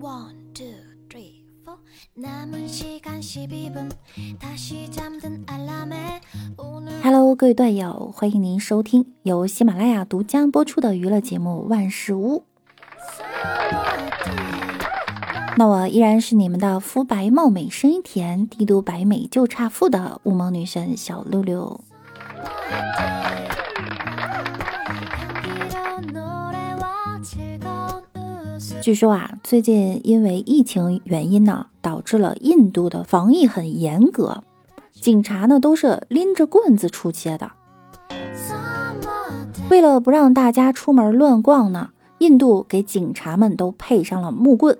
One two three four Hello，各位段友，欢迎您收听由喜马拉雅独家播出的娱乐节目《万事屋》。那我依然是你们的肤白貌美、声音甜、帝都白美就差富的雾蒙女神小六六。据说啊，最近因为疫情原因呢，导致了印度的防疫很严格，警察呢都是拎着棍子出街的。为了不让大家出门乱逛呢，印度给警察们都配上了木棍，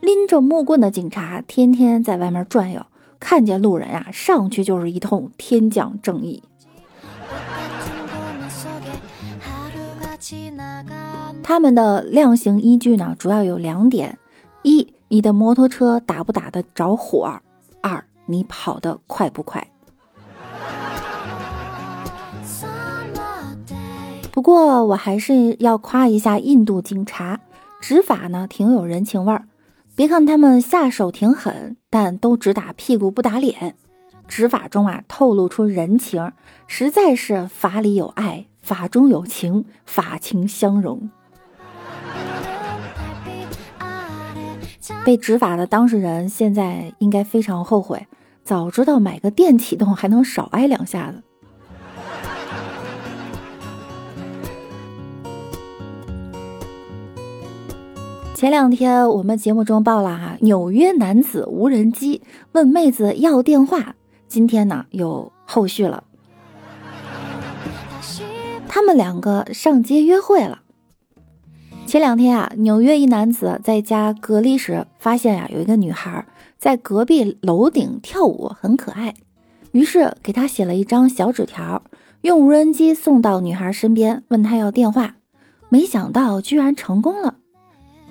拎着木棍的警察天天在外面转悠，看见路人啊，上去就是一通天降正义。他们的量刑依据呢，主要有两点：一，你的摩托车打不打得着火；二，你跑得快不快。不过，我还是要夸一下印度警察，执法呢挺有人情味儿。别看他们下手挺狠，但都只打屁股不打脸，执法中啊透露出人情，实在是法里有爱，法中有情，法情相融。被执法的当事人现在应该非常后悔，早知道买个电启动还能少挨两下子。前两天我们节目中报了哈，纽约男子无人机问妹子要电话，今天呢有后续了，他们两个上街约会了。前两天啊，纽约一男子在家隔离时，发现呀有一个女孩在隔壁楼顶跳舞，很可爱，于是给她写了一张小纸条，用无人机送到女孩身边，问她要电话。没想到居然成功了。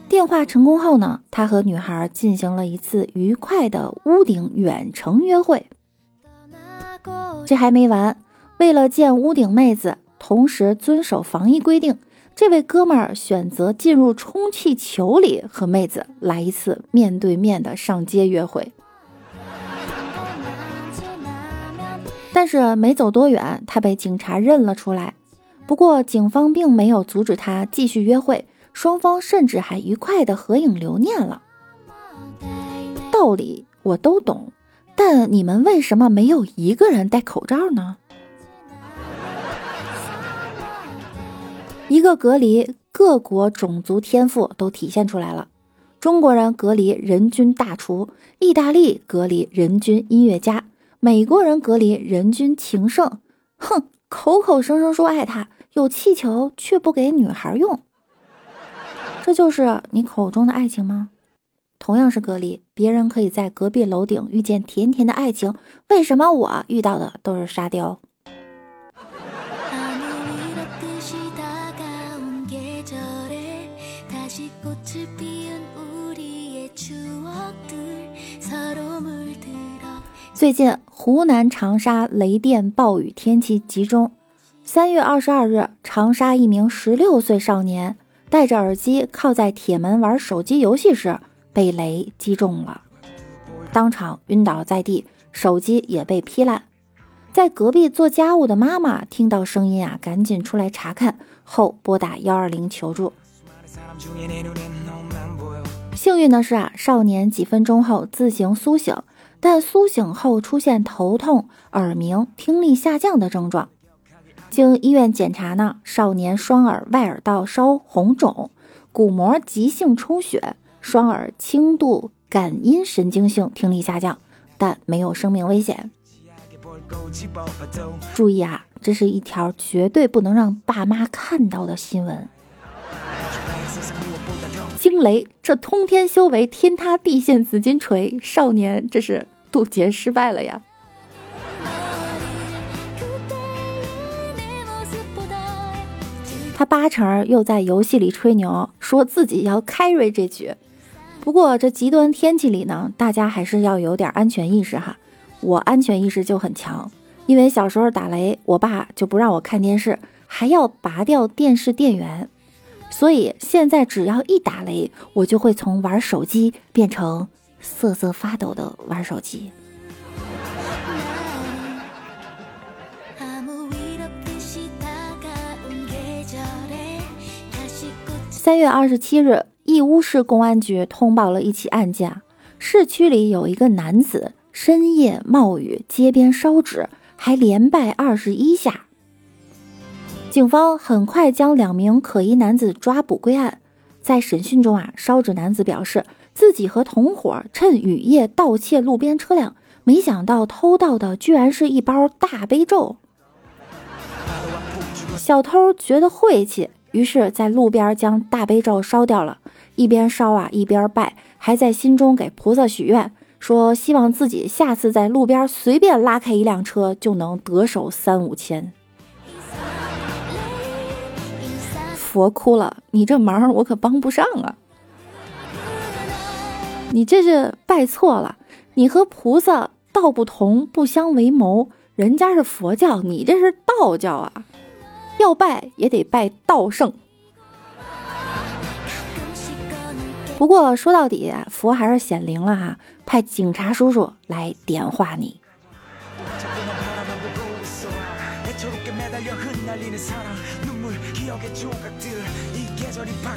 电话成功后呢，他和女孩进行了一次愉快的屋顶远程约会。这还没完，为了见屋顶妹子，同时遵守防疫规定。这位哥们儿选择进入充气球里和妹子来一次面对面的上街约会，但是没走多远，他被警察认了出来。不过警方并没有阻止他继续约会，双方甚至还愉快的合影留念了。道理我都懂，但你们为什么没有一个人戴口罩呢？一个隔离，各国种族天赋都体现出来了。中国人隔离人均大厨，意大利隔离人均音乐家，美国人隔离人均情圣。哼，口口声声说爱他，有气球却不给女孩用，这就是你口中的爱情吗？同样是隔离，别人可以在隔壁楼顶遇见甜甜的爱情，为什么我遇到的都是沙雕？最近，湖南长沙雷电暴雨天气集中。三月二十二日，长沙一名十六岁少年戴着耳机靠在铁门玩手机游戏时，被雷击中了，当场晕倒在地，手机也被劈烂。在隔壁做家务的妈妈听到声音啊，赶紧出来查看后拨打幺二零求助。幸运的是啊，少年几分钟后自行苏醒。但苏醒后出现头痛、耳鸣、听力下降的症状，经医院检查呢，少年双耳外耳道稍红肿，鼓膜急性充血，双耳轻度感音神经性听力下降，但没有生命危险。注意啊，这是一条绝对不能让爸妈看到的新闻。惊雷，这通天修为，天塌地陷紫金锤，少年这是。渡劫失败了呀！他八成又在游戏里吹牛，说自己要 carry 这局。不过这极端天气里呢，大家还是要有点安全意识哈。我安全意识就很强，因为小时候打雷，我爸就不让我看电视，还要拔掉电视电源。所以现在只要一打雷，我就会从玩手机变成瑟瑟发抖的玩手机。三月二十七日，义乌市公安局通报了一起案件：市区里有一个男子深夜冒雨街边烧纸，还连拜二十一下。警方很快将两名可疑男子抓捕归案。在审讯中啊，烧纸男子表示自己和同伙趁雨夜盗窃路边车辆，没想到偷到的居然是一包大悲咒。小偷觉得晦气。于是，在路边将大悲咒烧掉了，一边烧啊一边拜，还在心中给菩萨许愿，说希望自己下次在路边随便拉开一辆车就能得手三五千。佛哭了，你这忙我可帮不上啊！你这是拜错了，你和菩萨道不同，不相为谋，人家是佛教，你这是道教啊！要拜也得拜道圣。不过说到底，佛还是显灵了哈，派警察叔叔来点化你。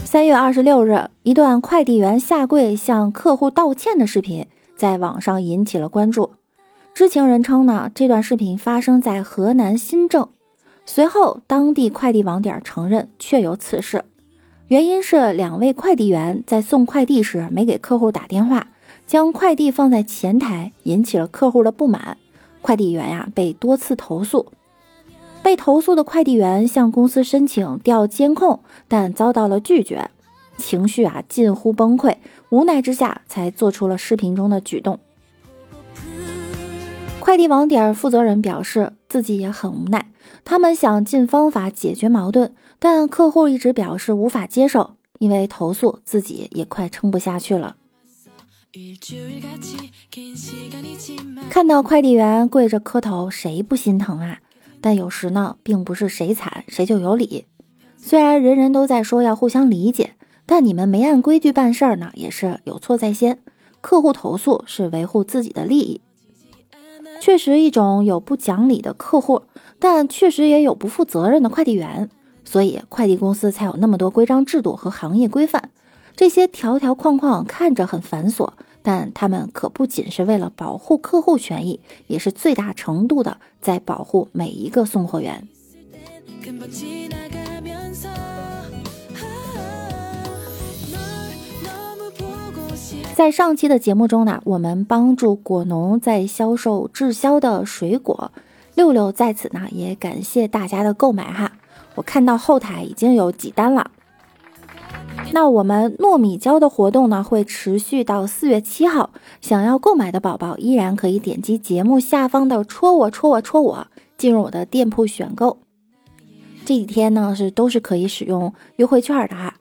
三月二十六日，一段快递员下跪向客户道歉的视频在网上引起了关注。知情人称呢，这段视频发生在河南新郑。随后，当地快递网点承认确有此事，原因是两位快递员在送快递时没给客户打电话，将快递放在前台，引起了客户的不满。快递员呀被多次投诉，被投诉的快递员向公司申请调监控，但遭到了拒绝，情绪啊近乎崩溃，无奈之下才做出了视频中的举动。快递网点负责人表示自己也很无奈。他们想尽方法解决矛盾，但客户一直表示无法接受，因为投诉自己也快撑不下去了。看到快递员跪着磕头，谁不心疼啊？但有时呢，并不是谁惨谁就有理。虽然人人都在说要互相理解，但你们没按规矩办事儿呢，也是有错在先。客户投诉是维护自己的利益。确实，一种有不讲理的客户，但确实也有不负责任的快递员，所以快递公司才有那么多规章制度和行业规范。这些条条框框看着很繁琐，但他们可不仅是为了保护客户权益，也是最大程度的在保护每一个送货员。在上期的节目中呢，我们帮助果农在销售滞销的水果。六六在此呢，也感谢大家的购买哈。我看到后台已经有几单了。那我们糯米胶的活动呢，会持续到四月七号。想要购买的宝宝依然可以点击节目下方的“戳我戳我戳我”，进入我的店铺选购。这几天呢，是都是可以使用优惠券的哈。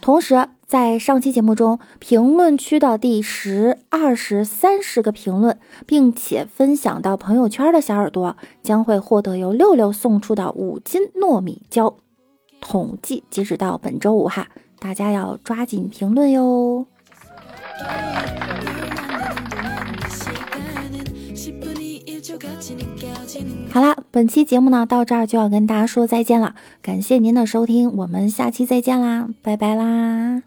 同时，在上期节目中，评论区的第十、二十、三十个评论，并且分享到朋友圈的小耳朵，将会获得由六六送出的五斤糯米胶。统计截止到本周五哈，大家要抓紧评论哟。好啦，本期节目呢到这儿就要跟大家说再见了，感谢您的收听，我们下期再见啦，拜拜啦。